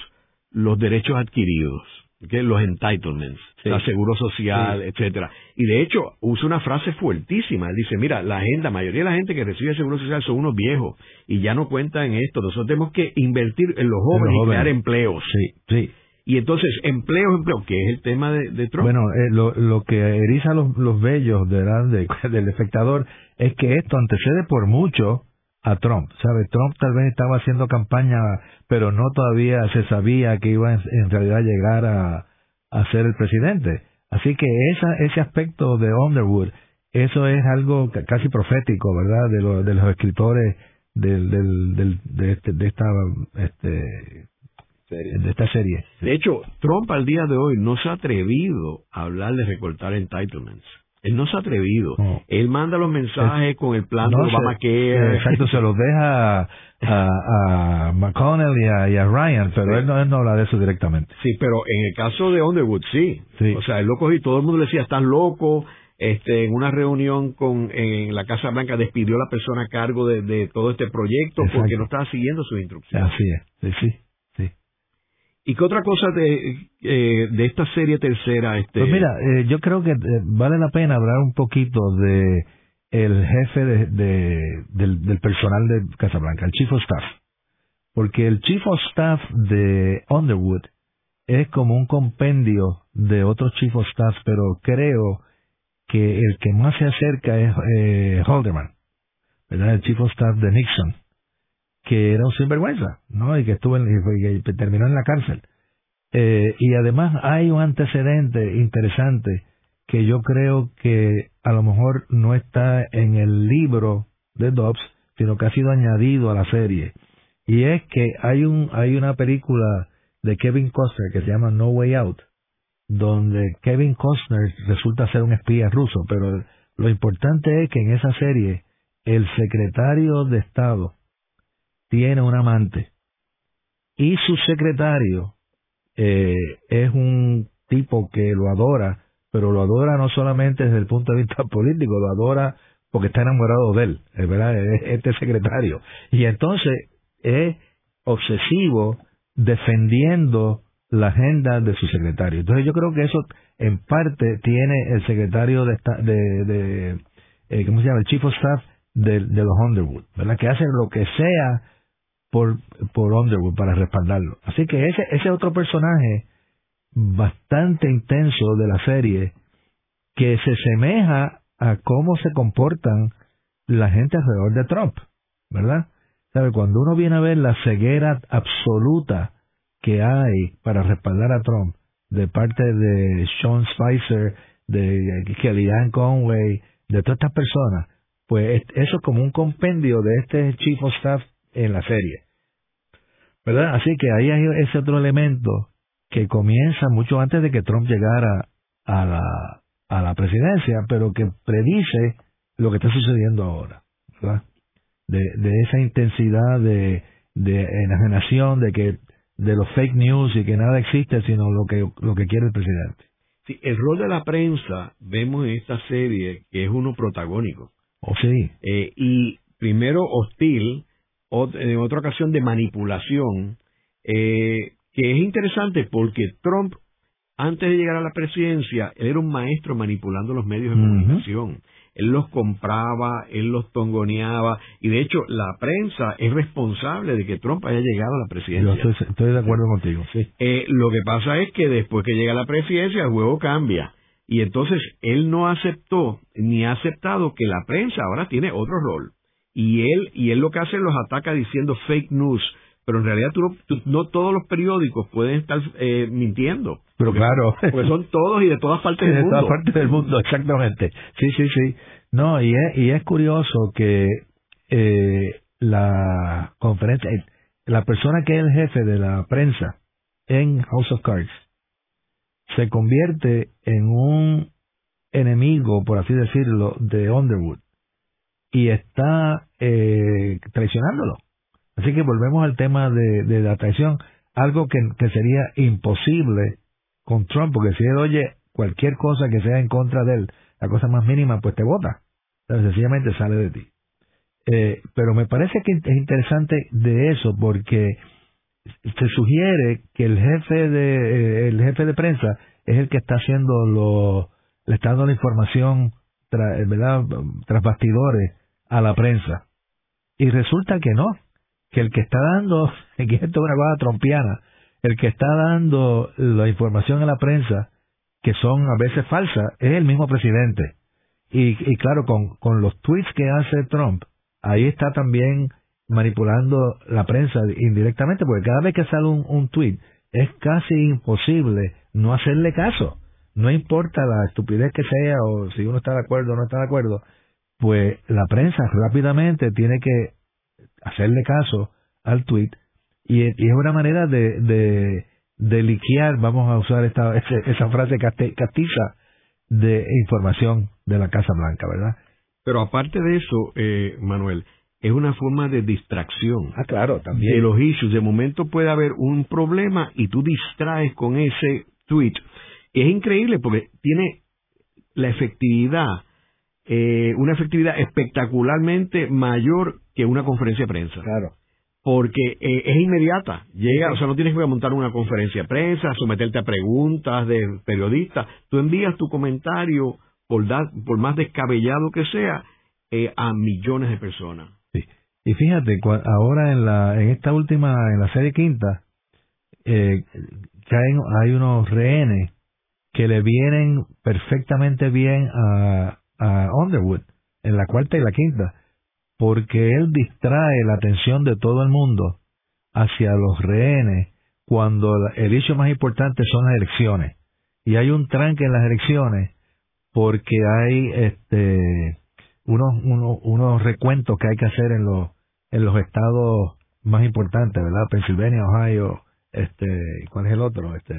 Speaker 2: los derechos adquiridos, los entitlements,
Speaker 3: Sí.
Speaker 2: el seguro social, etcétera. Y de hecho usa una frase fuertísima. Él dice, mira, la gente, la mayoría de la gente que recibe seguro social son unos viejos y ya no cuentan en esto. Nosotros tenemos que invertir en los jóvenes y
Speaker 3: jóvenes.
Speaker 2: crear empleos.
Speaker 3: Sí, sí.
Speaker 2: Y entonces, empleos, empleos, que es el tema de, Trump.
Speaker 3: Bueno, eh, lo, lo que eriza los, los vellos de, del espectador es que esto antecede por mucho a Trump. ¿Sabe? Trump tal vez estaba haciendo campaña, pero no todavía se sabía que iba en, en realidad a llegar a, a ser el presidente. Así que esa, ese aspecto de Underwood, eso es algo ca- casi profético, ¿verdad? De, lo- de los escritores del, del, del- de, este- de esta este, de esta serie.
Speaker 2: De hecho, Trump al día de hoy no se ha atrevido a hablar de recortar entitlements. Él no se ha atrevido.
Speaker 3: No.
Speaker 2: Él manda los mensajes con el plan
Speaker 3: No,
Speaker 2: de
Speaker 3: se-
Speaker 2: Obamacare.
Speaker 3: Exacto, se los deja a, a, a McConnell y a, y a Ryan, pero
Speaker 2: Sí.
Speaker 3: él, no, él no habla de eso directamente.
Speaker 2: Sí, pero en el caso de Underwood, sí.
Speaker 3: Sí.
Speaker 2: O sea, él lo cogió y todo el mundo le decía, estás loco. Este, en una reunión con en la Casa Blanca despidió a la persona a cargo de, de todo este proyecto
Speaker 3: Exacto.
Speaker 2: porque no estaba siguiendo sus instrucciones.
Speaker 3: Así es, sí, sí.
Speaker 2: ¿Y qué otra cosa de, eh, de esta serie tercera? Este,
Speaker 3: Pues mira, eh, yo creo que eh, vale la pena hablar un poquito de el jefe de, de- del, personal de Casablanca, el Chief of Staff. Porque el Chief of Staff de Underwood es como un compendio de otros Chief of Staff, pero creo que el que más se acerca es eh, Haldeman, ¿verdad? El Chief of Staff de Nixon, que era un sinvergüenza, ¿no? Y que estuvo en, y terminó en la cárcel. Eh, y además hay un antecedente interesante que yo creo que a lo mejor no está en el libro de Dobbs, sino que ha sido añadido a la serie. Y es que hay un hay una película de Kevin Costner que se llama No Way Out, donde Kevin Costner resulta ser un espía ruso, pero lo importante es que en esa serie el secretario de Estado tiene un amante y su secretario eh, es un tipo que lo adora, pero lo adora no solamente desde el punto de vista político, lo adora porque está enamorado de él, es verdad, es este secretario. Y entonces es obsesivo defendiendo la agenda de su secretario. Entonces yo creo que eso en parte tiene el secretario de, de, de eh, ¿cómo se llama? El chief of staff de, de, los Underwood, ¿verdad? Que hace lo que sea por, por Underwood para respaldarlo. Así que ese, ese otro personaje bastante intenso de la serie que se semeja a cómo se comportan la gente alrededor de Trump, ¿verdad? ¿Sabe? Cuando uno viene a ver la ceguera absoluta que hay para respaldar a Trump de parte de Sean Spicer, de Kellyanne Conway, de todas estas personas, pues eso es como un compendio de este chief of staff en la serie. ¿Verdad? Así que ahí hay ese otro elemento que comienza mucho antes de que Trump llegara a la, a la presidencia, pero que predice lo que está sucediendo ahora, ¿verdad? De, de esa intensidad de, de enajenación, de que de los fake news y que nada existe sino lo que lo que quiere el presidente.
Speaker 2: Sí, el rol de la prensa vemos en esta serie que es uno protagónico.
Speaker 3: Oh, sí.
Speaker 2: Eh, y primero hostil, en otra ocasión de manipulación, eh, que es interesante porque Trump, antes de llegar a la presidencia, él era un maestro manipulando los medios de comunicación. Él los compraba, él los tongoneaba, y de hecho la prensa es responsable de que Trump haya llegado a la presidencia.
Speaker 3: Yo estoy, de acuerdo contigo, sí.
Speaker 2: Eh, lo que pasa es que después que llega a la presidencia el juego cambia. Y entonces él no aceptó ni ha aceptado que la prensa ahora tiene otro rol. Y él, y él lo que hace los ataca diciendo fake news, pero en realidad no todos los periódicos pueden estar eh, mintiendo.
Speaker 3: Pero claro.
Speaker 2: Porque son todos y de todas partes del mundo.
Speaker 3: De todas partes del mundo, exactamente. Sí, sí, sí. No, y es, y es curioso que eh, la conferencia, la persona que es el jefe de la prensa en House of Cards se convierte en un enemigo, por así decirlo, de Underwood y está eh, traicionándolo. Así que volvemos al tema de, de la traición, algo que, sería imposible con Trump, porque si él oye cualquier cosa que sea en contra de él, la cosa más mínima, pues te vota. Sencillamente sale de ti. Eh, pero me parece que es interesante de eso, porque se sugiere que el jefe de eh, el jefe de prensa es el que está haciendo lo le está dando la información verdad tras bastidores a la prensa y resulta que no que el que está dando, que esto es una trompiana, el que está dando la información a la prensa, que son a veces falsas, es el mismo presidente. Y, y claro, con, con los tweets que hace Trump, ahí está también manipulando la prensa indirectamente, porque cada vez que sale un, un tweet es casi imposible no hacerle caso. No importa la estupidez que sea o si uno está de acuerdo o no está de acuerdo, pues la prensa rápidamente tiene que hacerle caso al tweet y, es una manera de, de, de liquear, vamos a usar esta, esa frase castiza de información de la Casa Blanca, ¿verdad?
Speaker 2: Pero aparte de eso, eh, Manuel, es una forma de distracción.
Speaker 3: Ah, claro, también.
Speaker 2: De los issues. De momento puede haber un problema y tú distraes con ese tweet. Es increíble porque tiene la efectividad, eh, una efectividad espectacularmente mayor que una conferencia de prensa.
Speaker 3: Claro.
Speaker 2: Porque eh, es inmediata. Llega, o sea, no tienes que montar una conferencia de prensa, someterte a preguntas de periodistas. Tú envías tu comentario, por, por más descabellado que sea, eh, a millones de personas.
Speaker 3: Sí. Y fíjate, ahora en, la, en esta última, en la serie quinta, eh, hay unos rehenes que le vienen perfectamente bien a, a Underwood en la cuarta y la quinta porque él distrae la atención de todo el mundo hacia los rehenes cuando el hecho más importante son las elecciones. Y hay un tranque en las elecciones porque hay este unos, unos, unos recuentos que hay que hacer en los, en los estados más importantes, ¿verdad? Pennsylvania, Ohio, este, ¿cuál es el otro? Este,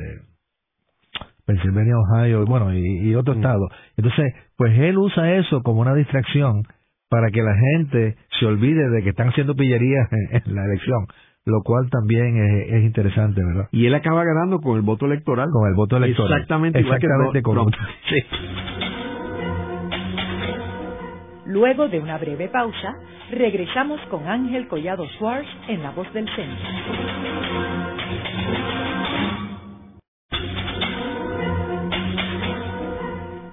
Speaker 3: Pennsylvania, Ohio, bueno, y, y otro mm. estado. Entonces, pues él usa eso como una distracción para que la gente se olvide de que están haciendo pillerías en, la elección, lo cual también es, interesante, ¿verdad?
Speaker 2: Y él acaba ganando con el voto electoral.
Speaker 3: Con el voto electoral.
Speaker 2: Exactamente, Exactamente igual que
Speaker 3: Sí.
Speaker 1: Luego de una breve pausa, regresamos con Ángel Collado Schwartz en La Voz del Centro.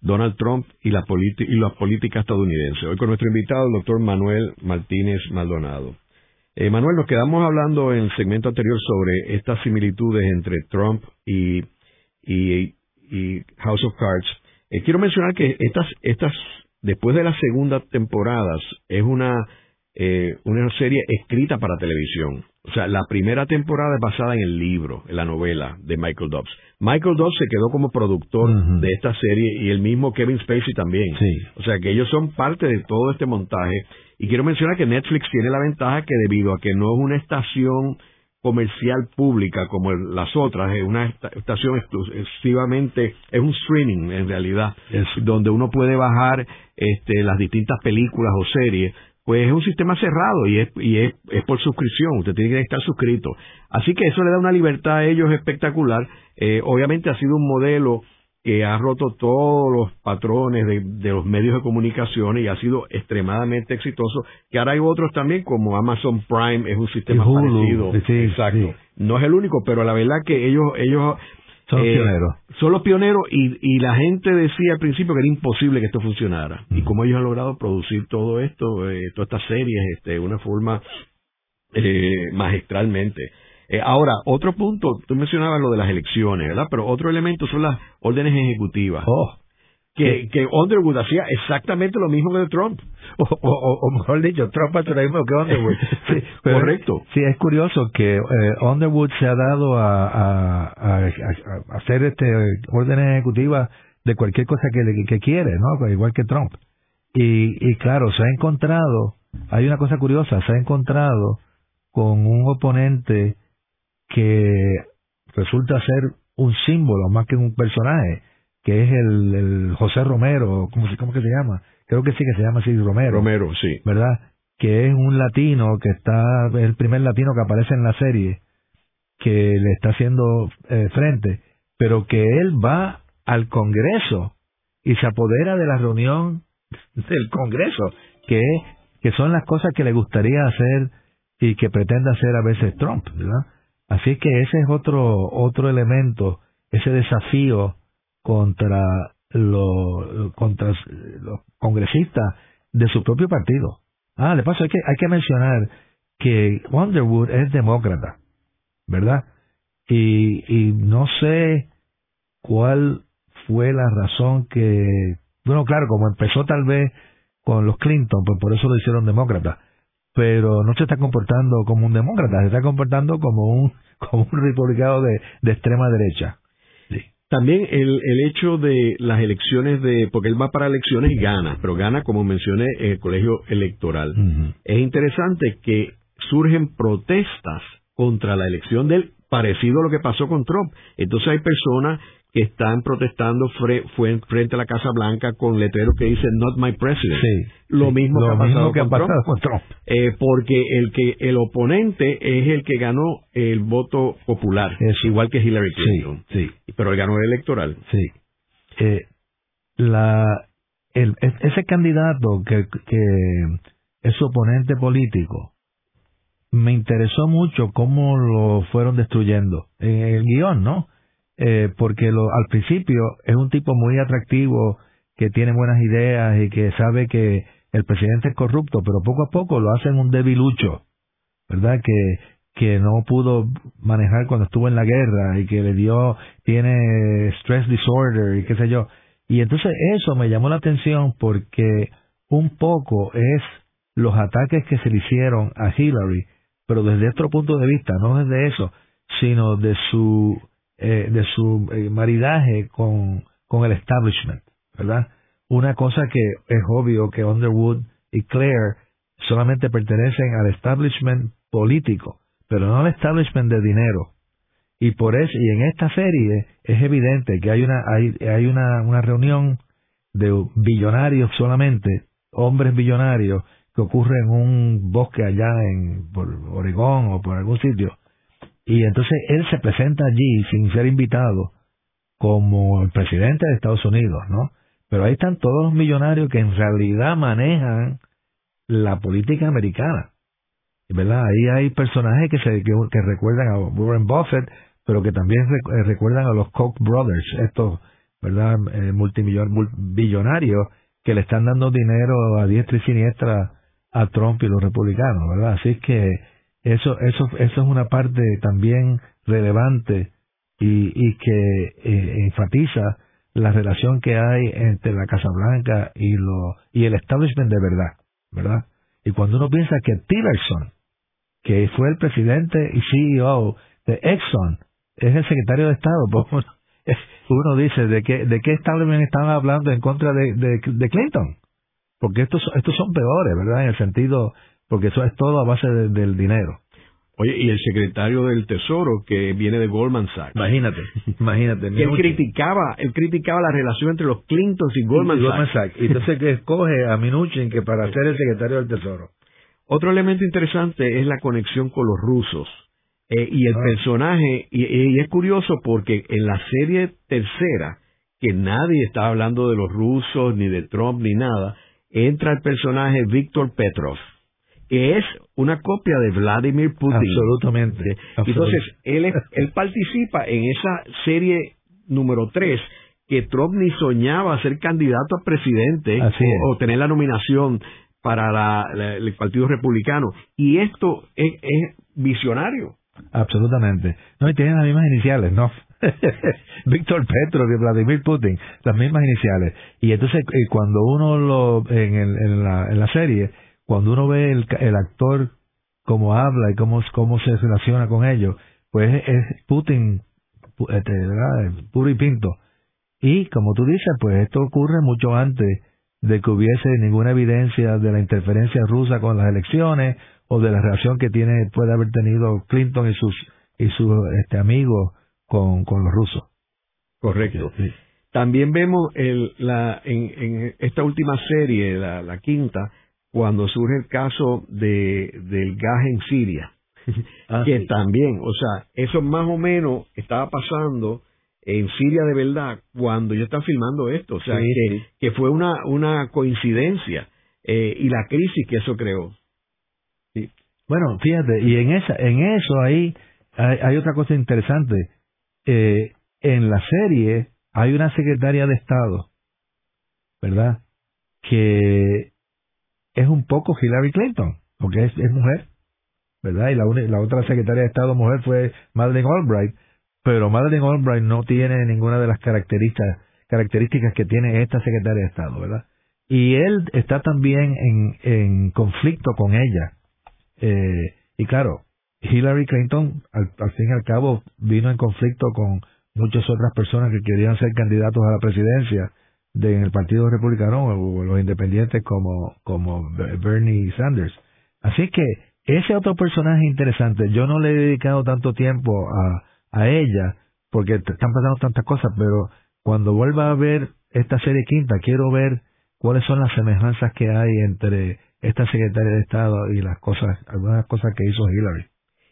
Speaker 2: Donald Trump y la, y la política estadounidense. Hoy con nuestro invitado, el doctor Manuel Martínez Maldonado. Eh, Manuel, nos quedamos hablando en el segmento anterior sobre estas similitudes entre Trump y, y, House of Cards. Eh, quiero mencionar que estas, estas, después de las segundas temporadas, es una, eh, una serie escrita para televisión. O sea, la primera temporada es basada en el libro, en la novela de Michael Dobbs. Michael Dobbs se quedó como productor de esta serie y el mismo Kevin Spacey también. O sea, que ellos son parte de todo este montaje. Y quiero mencionar que Netflix tiene la ventaja que debido a que no es una estación comercial pública como las otras, es una estación exclusivamente, es un streaming en realidad, donde uno puede bajar este, las distintas películas o series pues es un sistema cerrado y es, y es, por suscripción, usted tiene que estar suscrito. Así que eso le da una libertad a ellos espectacular. Eh, obviamente ha sido un modelo que ha roto todos los patrones de, los medios de comunicación y ha sido extremadamente exitoso. Que ahora hay otros también, como Amazon Prime, es un sistema parecido. Exacto. No es el único, pero la verdad que ellos, ellos
Speaker 3: son eh, pioneros.
Speaker 2: Son los pioneros y, y la gente decía al principio que era imposible que esto funcionara. Y como ellos han logrado producir todo esto, eh, todas estas series, este, de una forma eh, magistralmente. Eh, ahora, otro punto, tú mencionabas lo de las elecciones, ¿verdad? Pero otro elemento son las órdenes ejecutivas.
Speaker 3: Oh
Speaker 2: que, que Underwood hacía exactamente lo mismo que Trump.
Speaker 3: O, o, mejor dicho, Trump hace lo mismo que Underwood.
Speaker 2: Sí, correcto.
Speaker 3: Sí, es curioso que eh, Underwood se ha dado a, a, a, hacer este órdenes ejecutivas de cualquier cosa que, que quiere, ¿no? Igual que Trump. Y, y claro, se ha encontrado, hay una cosa curiosa, se ha encontrado con un oponente que resulta ser un símbolo más que un personaje que es el, el José Romero, ¿cómo, ¿cómo que se llama? Creo que sí que se llama así Romero.
Speaker 2: Romero, sí.
Speaker 3: ¿Verdad? Que es un latino que está, es el primer latino que aparece en la serie, que le está haciendo eh, frente, pero que él va al Congreso y se apodera de la reunión del Congreso, que, que son las cosas que le gustaría hacer y que pretende hacer a veces Trump, ¿verdad? Así que ese es otro, otro elemento, ese desafío contra, los contra los congresistas de su propio partido. Ah, de paso hay que, hay que mencionar que Underwood es demócrata, ¿verdad? Y, y no sé cuál fue la razón que, bueno, claro, como empezó tal vez con los Clinton, pues por eso lo hicieron demócrata, pero no se está comportando como un demócrata, se está comportando como un, como un republicano de, de extrema derecha.
Speaker 2: También el, el hecho de las elecciones de, porque él va para elecciones y gana, pero gana, como mencioné, en el colegio electoral. Es interesante que surgen protestas contra la elección de él, parecido a lo que pasó con Trump. Entonces hay personas que están protestando frente a la Casa Blanca con letreros que dicen Not my president. lo mismo que ha pasado, con, Trump. Eh, porque el que el oponente es el que ganó el voto popular, es igual que Hillary Clinton.
Speaker 3: Sí,
Speaker 2: Pero él ganó el electoral.
Speaker 3: Sí. Eh, la, el, ese candidato que, que es su oponente político, me interesó mucho cómo lo fueron destruyendo en el guion, ¿no? Eh, porque lo, al principio es un tipo muy atractivo, que tiene buenas ideas y que sabe que el presidente es corrupto, pero poco a poco lo hacen un debilucho, ¿verdad? Que, que no pudo manejar cuando estuvo en la guerra y que le dio, tiene stress disorder y qué sé yo. Y entonces eso me llamó la atención porque un poco es los ataques que se le hicieron a Hillary, pero desde otro punto de vista, no desde eso, sino de su, eh, de su eh, maridaje con, con el establishment, ¿verdad? Una cosa que es obvio que Underwood y Claire solamente pertenecen al establishment político, pero no al establishment de dinero. Y por eso, y en esta serie es evidente que hay una, hay, hay una, una reunión de billonarios solamente, hombres billonarios, que ocurre en un bosque allá en por Oregón o por algún sitio. Y entonces él se presenta allí sin ser invitado como el presidente de Estados Unidos, ¿no? Pero ahí están todos los millonarios que en realidad manejan la política americana. ¿Verdad? Ahí hay personajes que, se, que, recuerdan a Warren Buffett, pero que también eh, recuerdan a los Koch brothers, estos, ¿verdad? Eh, multimillonarios que le están dando dinero a diestra y siniestra a Trump y los republicanos, ¿verdad? Así que eso, eso, eso es una parte también relevante y, y que eh, enfatiza la relación que hay entre la Casa Blanca y, lo, y el establishment de verdad, ¿verdad? Y cuando uno piensa que Tillerson, que fue el presidente y CEO de Exxon, es el secretario de Estado, pues uno dice, ¿de qué, de qué establishment estaban hablando en contra de, de, Clinton? Porque estos, estos son peores, ¿verdad? En el sentido, porque eso es todo a base del dinero.
Speaker 2: Oye, y el secretario del Tesoro que viene de Goldman Sachs.
Speaker 3: Imagínate, imagínate.
Speaker 2: él criticaba, él criticaba la relación entre los Clintons y Goldman, Sachs.
Speaker 3: Y entonces que escoge a Minuchin que para ser el secretario del Tesoro.
Speaker 2: Otro elemento interesante es la conexión con los rusos. Eh, y el ah. personaje, y, es curioso porque en la serie tercera, que nadie está hablando de los rusos, ni de Trump, ni nada, entra el personaje Víctor Petrov que es una copia de Vladimir Putin.
Speaker 3: Absolutamente.
Speaker 2: Entonces, él, él participa en esa serie número 3 que Trump ni soñaba ser candidato a presidente o, tener la nominación para el Partido Republicano. Y esto es, visionario.
Speaker 3: Absolutamente. No, y tienen las mismas iniciales, ¿no? Víctor Petro y Vladimir Putin, las mismas iniciales. Y entonces, eh, cuando uno lo, en, en, la, en la serie, cuando uno ve el, el actor cómo habla y cómo, cómo se relaciona con ellos, pues es Putin, este, puro y pinto. Y como tú dices, pues esto ocurre mucho antes de que hubiese ninguna evidencia de la interferencia rusa con las elecciones o de la relación que tiene puede haber tenido Clinton y sus y sus este, amigos con, con los rusos.
Speaker 2: Correcto. También vemos el, la, en, en esta última serie, la, la quinta, cuando surge el caso de, del gas en Siria, ah, que también, o sea, eso más o menos estaba pasando en Siria de verdad cuando yo estaba filmando esto, o sea, que, fue una, una coincidencia eh, y la crisis que eso creó.
Speaker 3: Bueno, fíjate, y en esa, en eso ahí hay, hay otra cosa interesante. Eh, en la serie hay una secretaria de Estado, ¿verdad? Que es un poco Hillary Clinton, porque es, mujer, ¿verdad? Y la, la otra secretaria de Estado mujer fue Madeleine Albright, pero Madeleine Albright no tiene ninguna de las características, características que tiene esta secretaria de Estado, ¿verdad? Y él está también en, en conflicto con ella. Eh, y claro, Hillary Clinton, al, al fin y al cabo, vino en conflicto con muchas otras personas que querían ser candidatos a la presidencia de, en el Partido Republicano o los independientes como, como Bernie Sanders. Así que ese otro personaje interesante, yo no le he dedicado tanto tiempo a, a ella porque están pasando tantas cosas, pero cuando vuelva a ver esta serie quinta, quiero ver cuáles son las semejanzas que hay entre esta secretaria de Estado y las cosas, algunas cosas que hizo Hillary.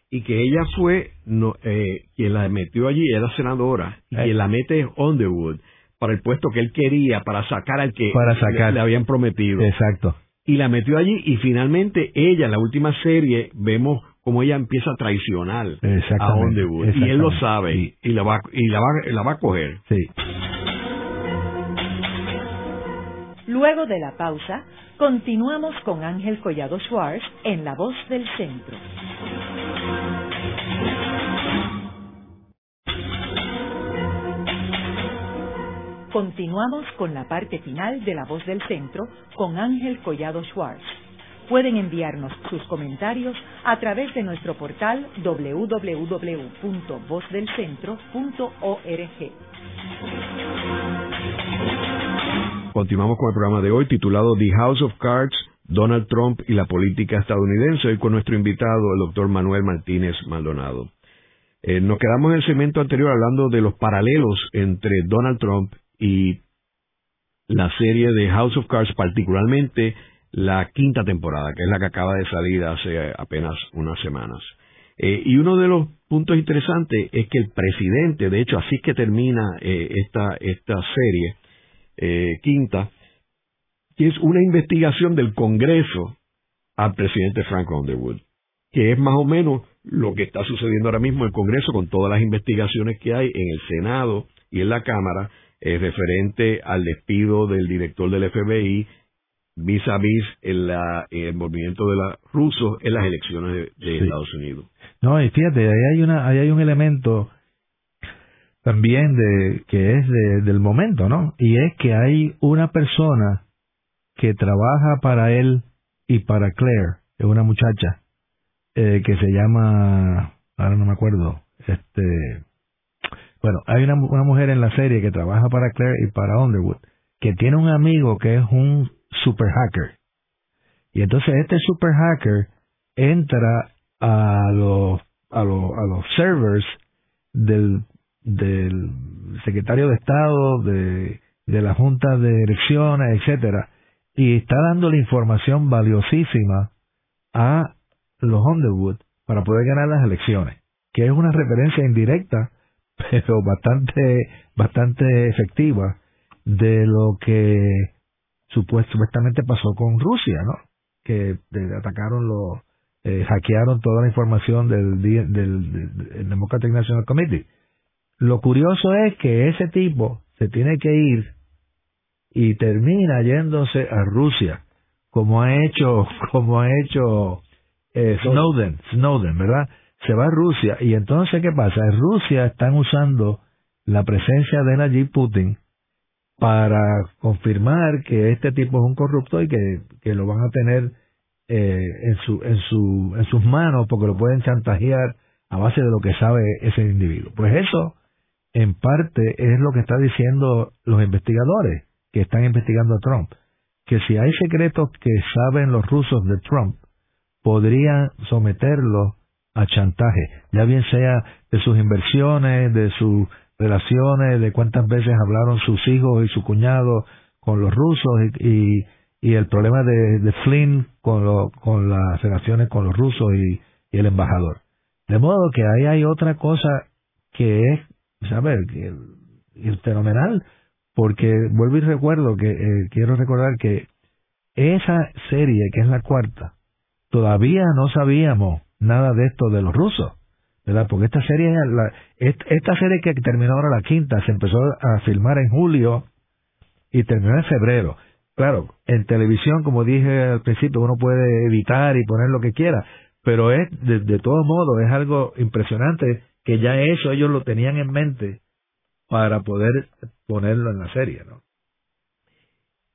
Speaker 2: Y que ella fue no, eh, quien la metió allí, era senadora, y eh. quien la mete es Underwood para el puesto que él quería, para sacar al que Le, habían prometido.
Speaker 3: Exacto.
Speaker 2: Y la metió allí y finalmente ella, en la última serie, vemos cómo ella empieza a traicionar a Underwood. Y él lo sabe y, la va, y la, va, la va a coger.
Speaker 3: Sí.
Speaker 1: Luego de la pausa, continuamos con Ángel Collado Schwartz en La Voz del Centro. Continuamos con la parte final de La Voz del Centro con Ángel Collado Schwartz. Pueden enviarnos sus comentarios a través de nuestro portal www.vozdelcentro.org.
Speaker 2: Continuamos con el programa de hoy titulado The House of Cards, Donald Trump y la política estadounidense, hoy con nuestro invitado, el doctor Manuel Martínez Maldonado. Eh, nos quedamos en el segmento anterior hablando de los paralelos entre Donald Trump y la serie de House of Cards, particularmente la quinta temporada, que es la que acaba de salir hace apenas unas semanas. Eh, y uno de los puntos interesantes es que el presidente, de hecho, así que termina eh, esta, esta serie eh, quinta, que es una investigación del Congreso al presidente Frank Underwood, que es más o menos lo que está sucediendo ahora mismo en el Congreso con todas las investigaciones que hay en el Senado y en la Cámara eh, referente al despido del director del FBI vis a vis el, el movimiento de los rusos en las elecciones de, Estados Unidos.
Speaker 3: No, y fíjate, ahí hay, una, ahí hay un elemento también de que es del momento, ¿no? Y es que hay una persona que trabaja para él y para Claire, es una muchacha eh, que se llama, ahora no me acuerdo, este, bueno, hay una, una mujer en la serie que trabaja para Claire y para Underwood, que tiene un amigo que es un super hacker. Y entonces este super hacker entra a los, a los, a los servers del, del secretario de Estado, de, de la Junta de Elecciones, etcétera, y está dando la información valiosísima a los Underwood para poder ganar las elecciones, que es una referencia indirecta pero bastante, bastante efectiva de lo que supuestamente pasó con Rusia, ¿no? Que atacaron los, eh, hackearon toda la información del, del, del, Democratic National Committee. Lo curioso es que ese tipo se tiene que ir y termina yéndose a Rusia, como ha hecho, como ha hecho eh, Snowden, Snowden, ¿verdad? Se va a Rusia y entonces ¿qué pasa? En Rusia están usando la presencia de Nayib Putin para confirmar que este tipo es un corrupto y que, que lo van a tener eh, en, su, en, su, en sus manos porque lo pueden chantajear a base de lo que sabe ese individuo. Pues eso, en parte, es lo que están diciendo los investigadores que están investigando a Trump. Que si hay secretos que saben los rusos de Trump, podrían someterlo a chantaje, ya bien sea de sus inversiones, de sus relaciones, de cuántas veces hablaron sus hijos y su cuñado con los rusos y, y, el problema de, de Flynn con, con las relaciones con los rusos y, el embajador. De modo que ahí hay otra cosa que es, saber, que es fenomenal, porque vuelvo y recuerdo que eh, quiero recordar que esa serie, que es la cuarta, todavía no sabíamos nada de esto de los rusos, ¿verdad? Porque esta serie, la, esta serie que terminó ahora la quinta, se empezó a filmar en julio y terminó en febrero. Claro, en televisión, como dije al principio, uno puede editar y poner lo que quiera, pero es, de, de todos modos, es algo impresionante que ya eso ellos lo tenían en mente para poder ponerlo en la serie, ¿no?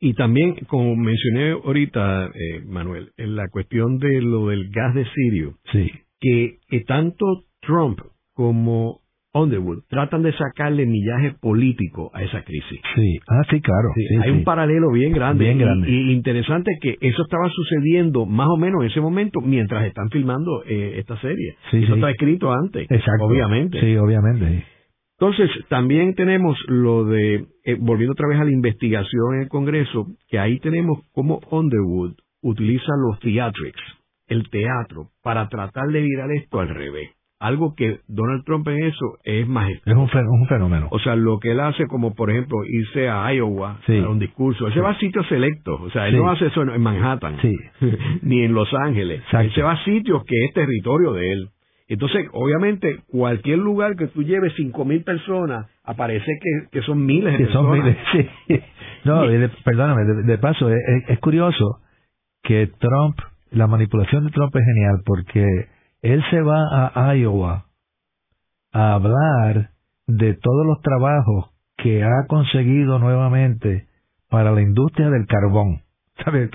Speaker 2: Y también, como mencioné ahorita, eh, Manuel, en la cuestión de lo del gas de Sirio,
Speaker 3: sí.
Speaker 2: que, tanto Trump como Underwood tratan de sacarle millaje político a esa crisis.
Speaker 3: Sí, ah, sí, claro.
Speaker 2: hay un paralelo bien grande.
Speaker 3: Bien grande.
Speaker 2: Y, interesante que eso estaba sucediendo más o menos en ese momento mientras están filmando eh, esta serie.
Speaker 3: Sí,
Speaker 2: eso está escrito antes.
Speaker 3: Exacto.
Speaker 2: Obviamente.
Speaker 3: Sí, obviamente.
Speaker 2: Entonces, también tenemos lo de, eh, volviendo otra vez a la investigación en el Congreso, que ahí tenemos cómo Underwood utiliza los theatrics, el teatro, para tratar de virar esto al revés. Algo que Donald Trump en eso es más
Speaker 3: Es un, fenómeno.
Speaker 2: O sea, lo que él hace, como por ejemplo irse a Iowa a un discurso, él se va a sitios selectos. O sea, él no hace eso en Manhattan, ni en Los Ángeles. Él se va a sitios que es territorio de él. Entonces, obviamente, cualquier lugar que tú lleves cinco mil personas, aparece que, son miles de
Speaker 3: personas. Son miles, sí. No, perdóname, de, paso, es, curioso que Trump, la manipulación de Trump es genial porque él se va a Iowa a hablar de todos los trabajos que ha conseguido nuevamente para la industria del carbón. ¿Sabe?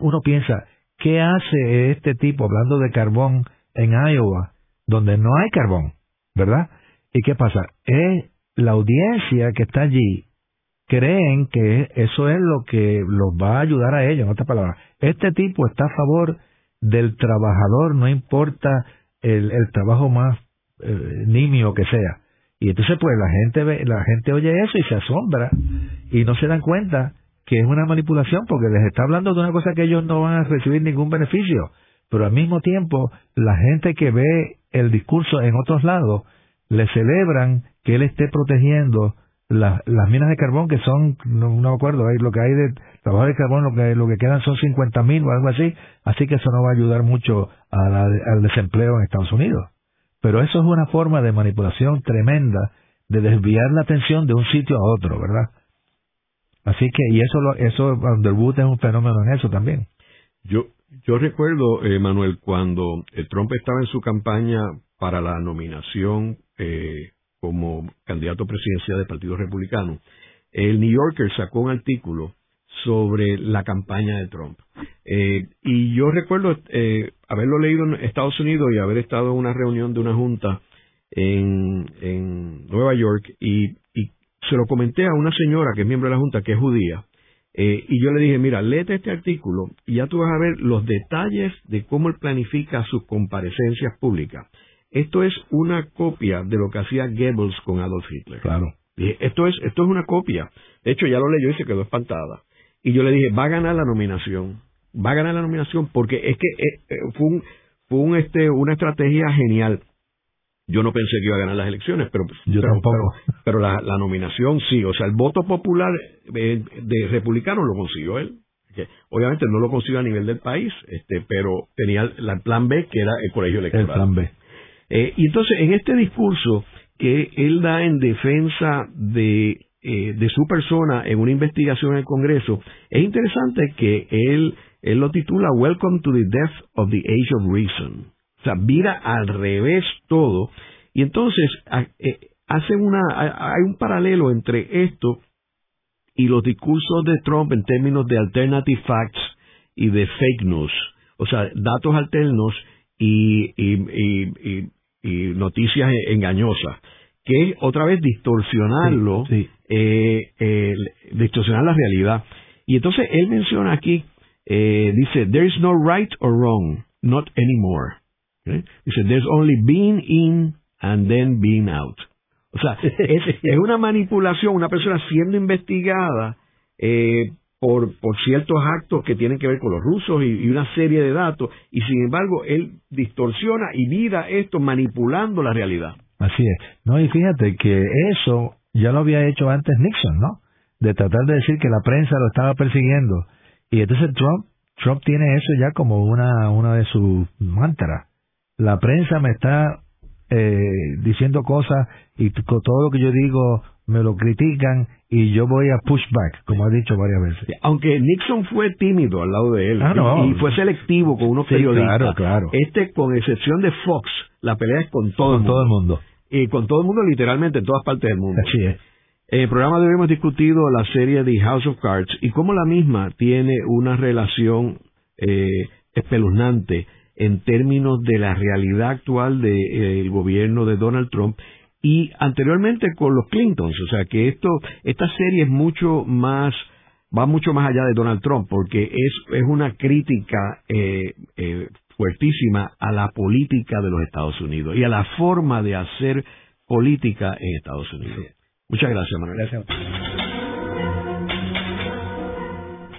Speaker 3: Uno piensa, ¿qué hace este tipo hablando de carbón en Iowa, donde no hay carbón? ¿Verdad? ¿Y qué pasa? Es la audiencia que está allí creen que eso es lo que los va a ayudar a ellos, en otras palabras. Este tipo está a favor del trabajador, no importa el, el trabajo más eh, nimio que sea. Y entonces pues la gente ve, la gente oye eso y se asombra y no se dan cuenta que es una manipulación porque les está hablando de una cosa que ellos no van a recibir ningún beneficio. Pero al mismo tiempo, la gente que ve el discurso en otros lados, le celebran que él esté protegiendo las minas de carbón que son, no, me acuerdo, lo que hay de trabajo de carbón, lo que, lo que quedan son 50 mil o algo así, así que eso no va a ayudar mucho al desempleo en Estados Unidos. Pero eso es una forma de manipulación tremenda de desviar la atención de un sitio a otro, ¿verdad? Así que, y eso, lo, eso, Underwood es un fenómeno en eso también.
Speaker 2: Yo, yo recuerdo, eh, Manuel, cuando Trump estaba en su campaña para la nominación eh, como candidato presidencial del Partido Republicano, el New Yorker sacó un artículo sobre la campaña de Trump. Eh, y yo recuerdo eh, haberlo leído en Estados Unidos y haber estado en una reunión de una junta en, en Nueva York y, y, se lo comenté a una señora que es miembro de la junta, que es judía, eh, y yo le dije, mira, léete este artículo y ya tú vas a ver los detalles de cómo él planifica sus comparecencias públicas. Esto es una copia de lo que hacía Goebbels con Adolf Hitler.
Speaker 3: Claro.
Speaker 2: esto es, esto es una copia. De hecho, ya lo leyó y se quedó espantada. Y yo le dije, va a ganar la nominación. Va a ganar la nominación porque es que eh, eh, fue, un, fue un, este, una estrategia genial. Yo no pensé que iba a ganar las elecciones, pero,
Speaker 3: yo tampoco.
Speaker 2: pero, la, nominación sí. O sea, el voto popular eh, de republicano lo consiguió él. Que obviamente no lo consiguió a nivel del país, este, pero tenía el plan B, que era el colegio electoral.
Speaker 3: El plan B.
Speaker 2: Eh, y entonces, en este discurso que él da en defensa de, eh, de su persona en una investigación en el Congreso, es interesante que él, él lo titula Welcome to the Death of the Age of Reason. O sea, mira al revés todo. Y entonces, eh, hace una, hay un paralelo entre esto y los discursos de Trump en términos de alternative facts y de fake news. O sea, datos alternos y, y, noticias engañosas, que es otra vez distorsionarlo, eh, distorsionar la realidad. Y entonces él menciona aquí, eh, dice, there is no right or wrong, not anymore. Dice, there's only being in and then being out. O sea, es, es una manipulación, una persona siendo investigada eh, por, por ciertos actos que tienen que ver con los rusos y, una serie de datos, y sin embargo él distorsiona y mira esto manipulando la realidad.
Speaker 3: Así es. No, y fíjate que eso ya lo había hecho antes Nixon, ¿no? De tratar de decir que la prensa lo estaba persiguiendo. Y entonces Trump, Trump tiene eso ya como una, una de sus mantras. La prensa me está eh, diciendo cosas y todo lo que yo digo me lo critican y yo voy a push back, como ha dicho varias veces.
Speaker 2: Aunque Nixon fue tímido al lado de él ah, y, fue selectivo con unos periodistas,
Speaker 3: claro, claro.
Speaker 2: este, con excepción de Fox, la pelea es con todo, el, mundo.
Speaker 3: todo el mundo.
Speaker 2: Y con todo el mundo literalmente en todas partes del mundo.
Speaker 3: Así es.
Speaker 2: En el programa de hoy hemos discutido la serie de House of Cards y cómo la misma tiene una relación eh, espeluznante en términos de la realidad actual del de, eh, gobierno de Donald Trump y anteriormente con los Clintons, o sea que esto, esta serie es mucho más, va mucho más allá de Donald Trump, porque es, es una crítica eh, eh, fuertísima a la política de los Estados Unidos y a la forma de hacer política en Estados Unidos. Muchas gracias, Manuel.
Speaker 3: Gracias.